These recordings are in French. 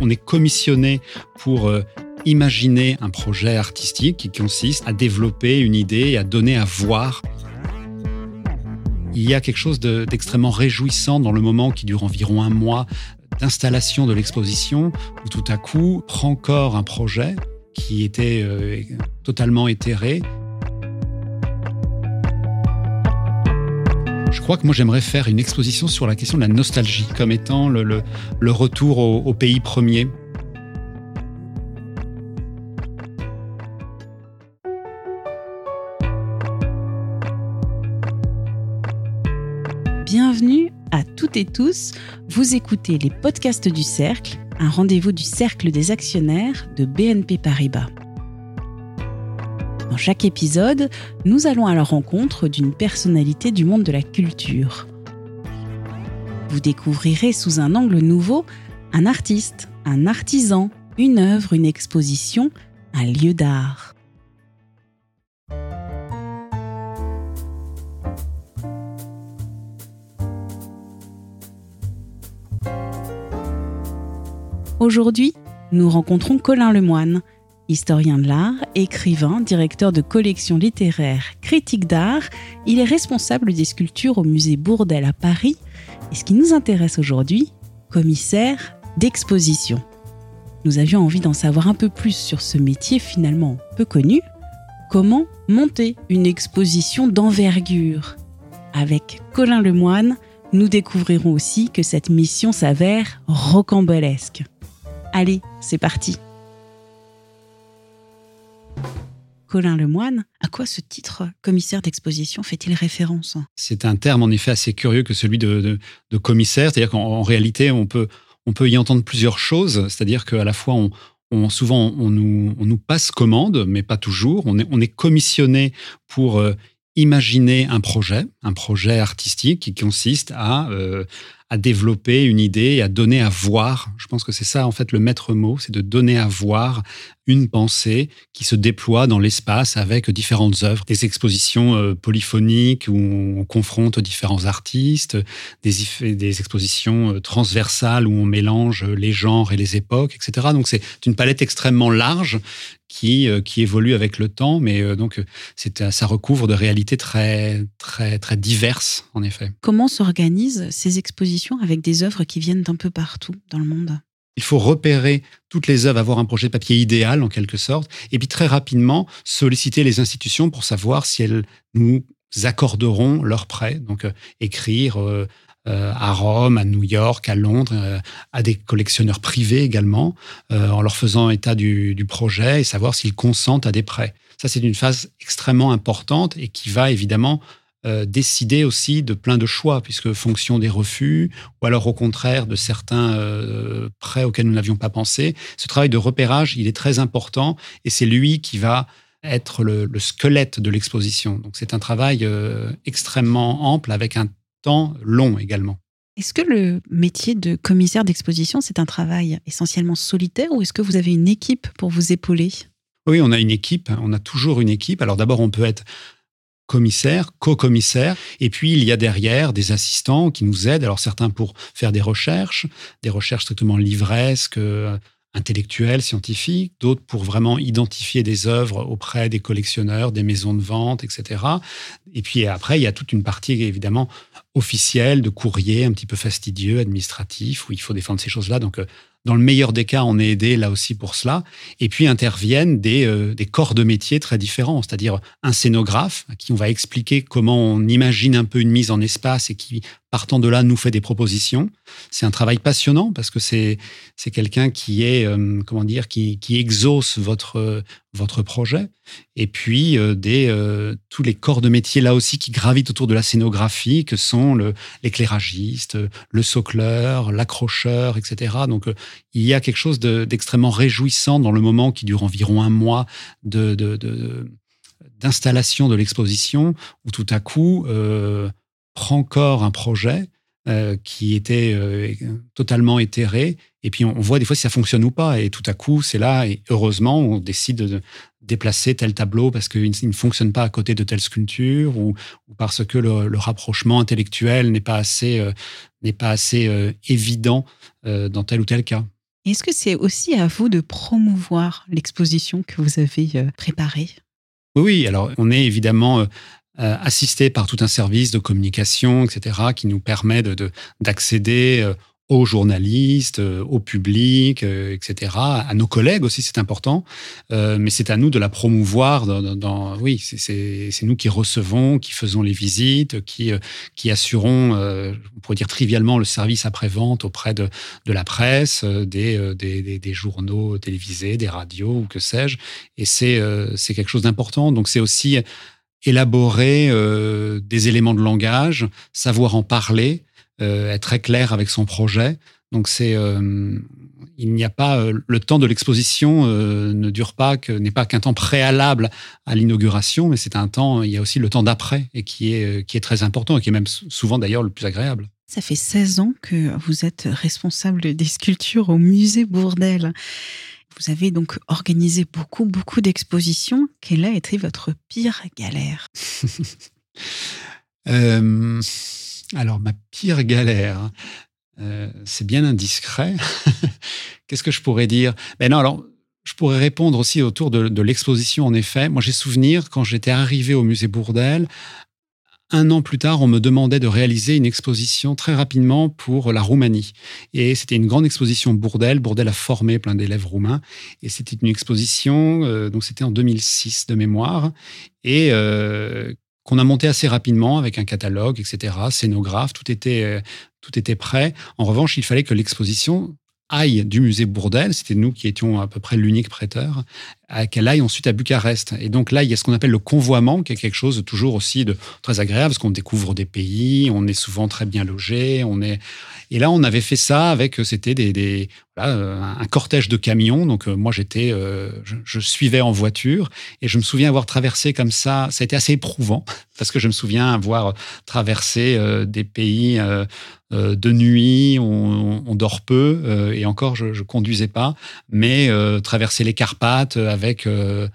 On est commissionné pour euh, imaginer un projet artistique qui consiste à développer une idée et à donner à voir. Il y a quelque chose d'extrêmement réjouissant dans le moment qui dure environ un mois d'installation de l'exposition où tout à coup prend corps un projet qui était euh, totalement éthéré Je crois que moi j'aimerais faire une exposition sur la question de la nostalgie comme étant le, retour au, pays premier. Bienvenue à toutes et tous. Vous écoutez les podcasts du Cercle, un rendez-vous du Cercle des actionnaires de BNP Paribas. Dans chaque épisode, nous allons à la rencontre d'une personnalité du monde de la culture. Vous découvrirez sous un angle nouveau un artiste, un artisan, une œuvre, une exposition, un lieu d'art. Aujourd'hui, nous rencontrons Colin Lemoine, Historien de l'art, écrivain, directeur de collection littéraire, critique d'art, il est responsable des sculptures au musée Bourdelle à Paris et ce qui nous intéresse aujourd'hui, commissaire d'exposition. Nous avions envie d'en savoir un peu plus sur ce métier finalement peu connu. Comment monter une exposition d'envergure? Avec Colin Lemoine, nous découvrirons aussi que cette mission s'avère rocambolesque. Allez, c'est parti Colin Lemoine, à quoi ce titre commissaire d'exposition fait-il référence? C'est un terme en effet assez curieux que celui de, commissaire, c'est-à-dire qu'en réalité on peut, on peut y entendre plusieurs choses, c'est-à-dire qu'à la fois on, souvent on nous, on nous, passe commande, mais pas toujours, on est, on est commissionné pour... Euh, imaginer un projet, un projet artistique qui consiste à, euh, à développer une idée et à donner à voir. Je pense que c'est ça, en fait, le maître mot, c'est de donner à voir une pensée qui se déploie dans l'espace avec différentes œuvres, des expositions euh, polyphoniques où on confronte différents artistes, des, des expositions euh, transversales où on mélange les genres et les époques, etc. Donc c'est une palette extrêmement large qui, euh, qui évolue avec le temps, mais donc ça recouvre de réalités très, très, très diverses, en effet. Comment s'organisent ces expositions avec des œuvres qui viennent d'un peu partout dans le monde? Il faut repérer toutes les œuvres, avoir un projet de papier idéal en quelque sorte, et puis très rapidement solliciter les institutions pour savoir si elles nous accorderont leur prêt. Donc euh, écrire euh, euh, à Rome, à New York, à Londres, à des collectionneurs privés également, en leur faisant état du, projet et savoir s'ils consentent à des prêts. Ça, c'est une phase extrêmement importante et qui va évidemment euh, décider aussi de plein de choix, puisque fonction des refus, ou alors au contraire de certains euh, prêts auxquels nous n'avions pas pensé, ce travail de repérage, il est très important, et c'est lui qui va être le, squelette de l'exposition. Donc c'est un travail euh, extrêmement ample, avec un temps long également. Est-ce que le métier de commissaire d'exposition, c'est un travail essentiellement solitaire ou est-ce que vous avez une équipe pour vous épauler? Oui, on a une équipe, on a toujours une équipe. Alors d'abord, on peut être commissaire, co-commissaire, et puis il y a derrière des assistants qui nous aident, alors certains pour faire des recherches, des recherches strictement livresques, euh, intellectuelles, scientifiques, d'autres pour vraiment identifier des œuvres auprès des collectionneurs, des maisons de vente, etc. Et puis après, il y a toute une partie évidemment officielle de courrier un petit peu fastidieux, administratif, où il faut défendre ces choses-là. Donc euh, dans le meilleur des cas, on est aidé là aussi pour cela. Et puis interviennent des, euh, corps de métier très différents, c'est-à-dire un scénographe à qui on va expliquer comment on imagine un peu une mise en espace et qui, partant de là, nous fait des propositions. C'est un travail passionnant parce que c'est quelqu'un qui est euh, comment dire qui, exauce votre votre projet. Et puis euh, des tous les corps de métier là aussi qui gravitent autour de la scénographie, que sont l'éclairagiste, le socleur, l'accrocheur, etc. Donc il y a quelque chose d'extrêmement réjouissant dans le moment qui dure environ un mois d'installation de, l'exposition, où tout à coup euh, prend corps un projet euh, qui était euh, totalement éthéré, et puis on, voit des fois si ça fonctionne ou pas, et tout à coup c'est là, et heureusement on décide de déplacer tel tableau parce qu'il ne fonctionne pas à côté de telle sculpture, ou, parce que le, rapprochement intellectuel n'est pas assez, n'est pas assez évident dans tel ou tel cas. Est-ce que c'est aussi à vous de promouvoir l'exposition que vous avez euh, préparée? Oui, alors on est évidemment assisté par tout un service de communication, etc., qui nous permet d'accéder de, aux journalistes, euh, au public, euh, etc., à nos collègues aussi, c'est important. Euh, mais c'est à nous de la promouvoir. Oui, c'est nous qui recevons, qui faisons les visites, qui, qui assurons, on pourrait dire trivialement, le service après-vente auprès de, de la presse, des, des, journaux télévisés, des radios ou que sais-je. Et c'est c'est quelque chose d'important. Donc c'est aussi élaborer des éléments de langage, savoir en parler, euh, être très clair avec son projet. Donc c'est euh, il n'y a pas euh, le temps de l'exposition ne dure pas que n'est pas qu'un temps préalable à l'inauguration, mais c'est un temps. Il y a aussi le temps d'après et qui est qui est très important et qui est même souvent d'ailleurs le plus agréable. Ça fait 16 ans que vous êtes responsable des sculptures au musée Bourdelle. Vous avez donc organisé beaucoup, beaucoup d'expositions. Quelle a été votre pire galère? alors, ma pire galère, euh, c'est bien indiscret. Qu'est-ce que je pourrais dire? Ben non, alors, je pourrais répondre aussi autour de, l'exposition, en effet. Moi, j'ai souvenir, quand j'étais arrivé au musée Bourdelle, un an plus tard, on me demandait de réaliser une exposition très rapidement pour la Roumanie. Et c'était une grande exposition Bourdelle. Bourdelle a formé plein d'élèves roumains. Et c'était une exposition, euh, donc c'était en 2006 de mémoire, et euh, qu'on a monté assez rapidement avec un catalogue, etc., scénographe, tout était, euh, tout était prêt. En revanche, il fallait que l'exposition aille du musée Bourdelle, c'était nous qui étions à peu près l'unique prêteur, qu'elle aille ensuite à Bucarest. Et donc là, il y a ce qu'on appelle le convoiement, qui est quelque chose de toujours aussi de très agréable, parce qu'on découvre des pays, on est souvent très bien logé, on est... Et là, on avait fait ça avec, c'était des, euh, un cortège de camions. Donc euh, moi, j'étais, euh, je, suivais en voiture et je me souviens avoir traversé comme ça. Ça a été assez éprouvant parce que je me souviens avoir traversé des pays de nuit, on, on, dort peu et encore, je, je conduisais pas, mais traverser les Carpates avec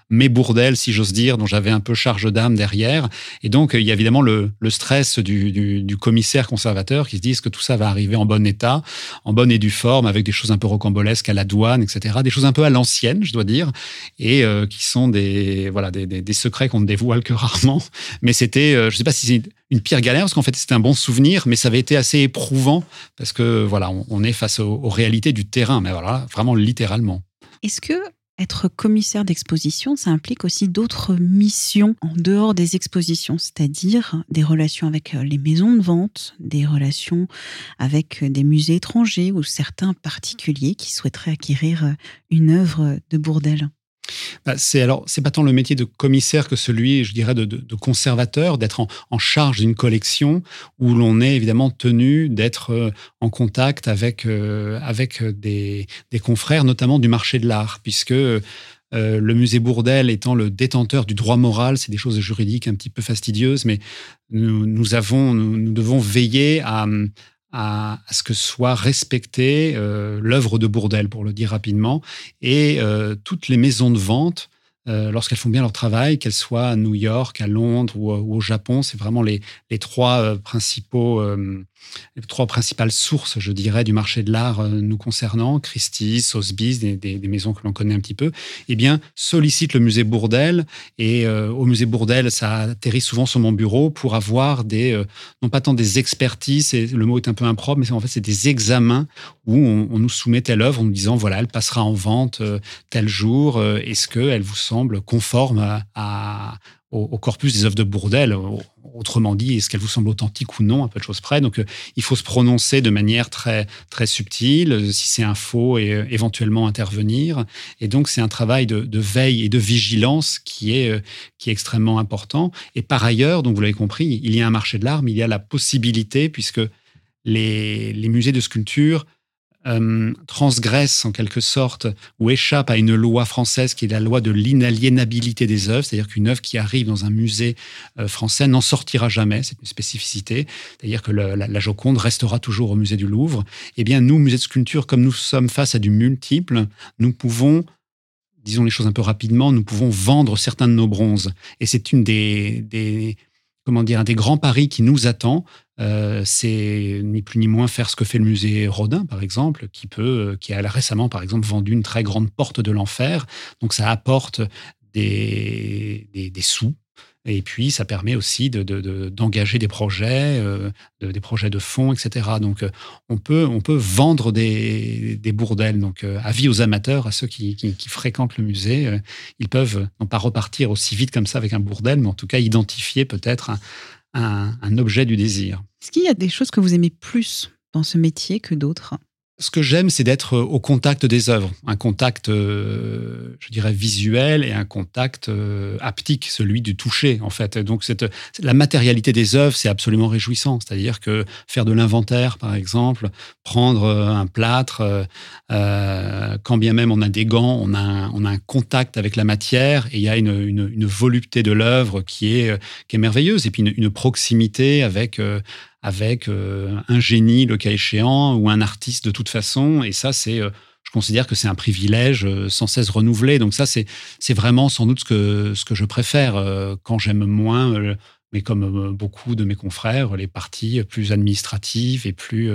mes bourdelles, si j'ose dire, dont j'avais un peu charge d'âme derrière. Et donc, il y a évidemment le, le stress du, du, du, commissaire conservateur qui se dit que tout ça va arriver en bon état, en bonne et due forme, avec des choses un peu rocambolesques à la douane, etc. Des choses un peu à l'ancienne, je dois dire, et euh, qui sont des, voilà, des, des, secrets qu'on ne dévoile que rarement. Mais c'était, euh, je ne sais pas si c'est une pire galère, parce qu'en fait, c'était un bon souvenir, mais ça avait été assez éprouvant, parce que voilà, on, est face aux, aux réalités du terrain, mais voilà, vraiment littéralement. Est-ce que être commissaire d'exposition, ça implique aussi d'autres missions en dehors des expositions, c'est-à-dire des relations avec euh, les maisons de vente, des relations avec euh, des musées étrangers ou certains particuliers qui souhaiteraient acquérir euh, une œuvre de Bourdelle? Bah, c'est alors c'est pas tant le métier de commissaire que celui, je dirais, de, conservateur, d'être en, charge d'une collection où l'on est évidemment tenu d'être euh, en contact avec euh, avec des, confrères, notamment du marché de l'art, puisque euh, le musée Bourdelle étant le détenteur du droit moral, c'est des choses juridiques un petit peu fastidieuses, mais nous, avons, nous devons veiller à, à, ce que soit respectée euh, l'œuvre de Bourdelle, pour le dire rapidement, et euh, toutes les maisons de vente euh, lorsqu'elles font bien leur travail, qu'elles soient à New York, à Londres ou, au Japon. C'est vraiment les, les trois principaux les trois principales sources, je dirais, du marché de l'art euh, nous concernant, Christie's, Sotheby's, des, maisons que l'on connaît un petit peu, eh bien, sollicitent le musée Bourdelle. Et euh, au musée Bourdelle, ça atterrit souvent sur mon bureau pour avoir des, euh, non pas tant des expertises, le mot est un peu impropre, mais en fait, c'est des examens où on, nous soumet telle œuvre en nous disant, voilà, elle passera en vente tel jour. Est-ce qu'elle vous semble conforme au, corpus des œuvres de Bourdelle. Autrement dit, est-ce qu'elle vous semble authentique ou non, un peu de choses près. Donc, euh, il faut se prononcer de manière très, très subtile, euh, si c'est un faux, et euh, éventuellement intervenir. Et donc, c'est un travail de, veille et de vigilance qui est, qui est extrêmement important. Et par ailleurs, donc vous l'avez compris, il y a un marché de l'art, mais il y a la possibilité, puisque les, les musées de sculpture euh, transgresse en quelque sorte ou échappe à une loi française qui est la loi de l'inaliénabilité des œuvres, c'est-à-dire qu'une œuvre qui arrive dans un musée euh, français n'en sortira jamais, c'est une spécificité, c'est-à-dire que la, Joconde restera toujours au musée du Louvre. Eh bien, nous, musée de sculpture, comme nous sommes face à du multiple, nous pouvons disons les choses un peu rapidement, nous pouvons vendre certains de nos bronzes. Et c'est une des, comment dire, un des grands paris qui nous attend. Euh, c'est ni plus ni moins faire ce que fait le musée Rodin, par exemple, qui peut, qui a récemment, par exemple, vendu une très grande porte de l'enfer. Donc, ça apporte des, des sous et puis, ça permet aussi d'engager de, des projets, euh, des projets de fonds, etc. Donc, euh, on, peut, on peut vendre des, des bourdelles. Donc, euh, avis aux amateurs, à ceux qui, fréquentent le musée, ils peuvent non pas repartir aussi vite comme ça avec un bourdel, mais en tout cas identifier peut-être un, un objet du désir. Est-ce qu'il y a des choses que vous aimez plus dans ce métier que d'autres? Ce que j'aime, c'est d'être au contact des œuvres, un contact, euh, je dirais, visuel et un contact euh, haptique, celui du toucher, en fait. Donc, la matérialité des œuvres, c'est absolument réjouissant. C'est-à-dire que faire de l'inventaire, par exemple, prendre euh, un plâtre, quand bien même on a des gants, on a un, contact avec la matière et il y a une, volupté de l'œuvre qui est, merveilleuse et puis une proximité avec avec euh, un génie, le cas échéant, ou un artiste de toute façon. Et ça, c'est, euh, je considère que c'est un privilège euh, sans cesse renouvelé. Donc ça, c'est, c'est vraiment sans doute ce que, ce que je préfère quand j'aime moins mais comme beaucoup de mes confrères, les parties plus administratives et plus...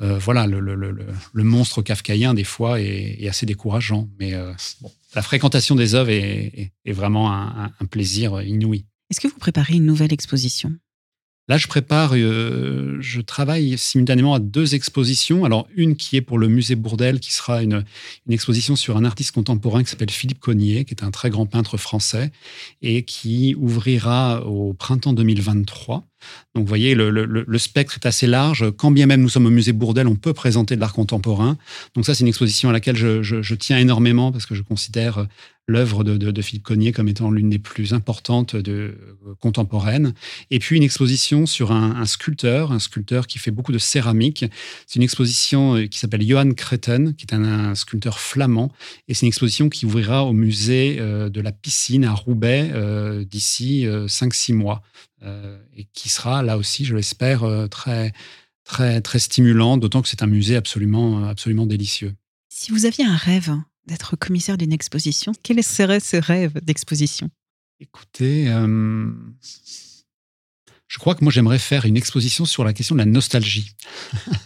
voilà, le, monstre kafkaïen, des fois, est, assez décourageant. Mais la fréquentation des œuvres est, vraiment un, plaisir inouï. Est-ce que vous préparez une nouvelle exposition? Là, je prépare, euh, je travaille simultanément à deux expositions. Alors, une qui est pour le musée Bourdel, qui sera une, une exposition sur un artiste contemporain qui s'appelle Philippe Cognier, qui est un très grand peintre français, et qui ouvrira au printemps 2023. Donc, vous voyez, le, spectre est assez large. Quand bien même nous sommes au musée Bourdel, on peut présenter de l'art contemporain. Donc, ça, c'est une exposition à laquelle je, tiens énormément parce que je considère l'œuvre de, Philippe Cognier comme étant l'une des plus importantes de, contemporaines. Et puis, une exposition sur un, sculpteur, un sculpteur qui fait beaucoup de céramique. C'est une exposition euh, qui s'appelle Johan Kreten, qui est un, sculpteur flamand. Et c'est une exposition qui ouvrira au musée euh, de la piscine à Roubaix euh, d'ici 5-6 mois. Euh, et qui sera là aussi, je l'espère, euh, très, très, très stimulant, d'autant que c'est un musée absolument, euh, absolument délicieux. Si vous aviez un rêve d'être commissaire d'une exposition, quel serait ce rêve d'exposition? Écoutez, je crois que moi j'aimerais faire une exposition sur la question de la nostalgie.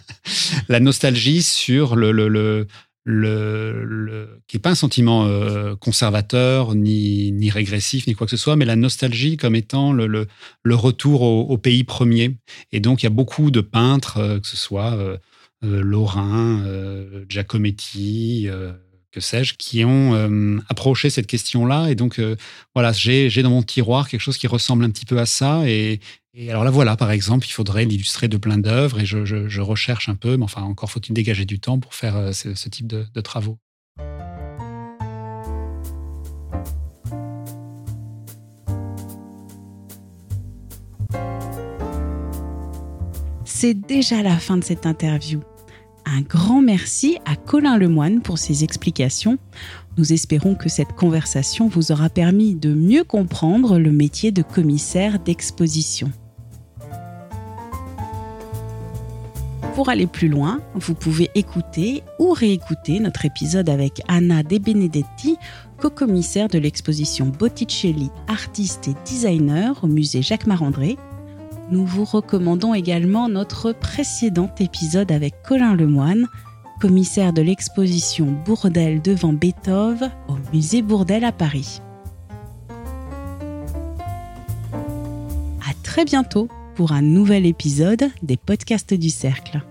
la nostalgie sur le, le, le le, qui n'est pas un sentiment euh, conservateur, ni, ni, régressif, ni quoi que ce soit, mais la nostalgie comme étant le, le, retour au, pays premier. Et donc, il y a beaucoup de peintres, euh, que ce soit euh, Lorrain, Giacometti, que sais-je, qui ont approché cette question-là. Et donc, voilà, j'ai dans mon tiroir quelque chose qui ressemble un petit peu à ça. Et, et alors là, voilà, par exemple, il faudrait l'illustrer de plein d'œuvres et je, recherche un peu, mais enfin, encore faut-il dégager du temps pour faire euh, ce, type de, de travaux. C'est déjà la fin de cette interview. Un grand merci à Colin Lemoine pour ses explications. Nous espérons que cette conversation vous aura permis de mieux comprendre le métier de commissaire d'exposition. Pour aller plus loin, vous pouvez écouter ou réécouter notre épisode avec Anna De Benedetti, co-commissaire de l'exposition Botticelli, artiste et designer au musée Jacques Marandré. Nous vous recommandons également notre précédent épisode avec Colin Lemoine, commissaire de l'exposition Bourdelle devant Beethoven au musée Bourdelle à Paris. À très bientôt pour un nouvel épisode des podcasts du Cercle.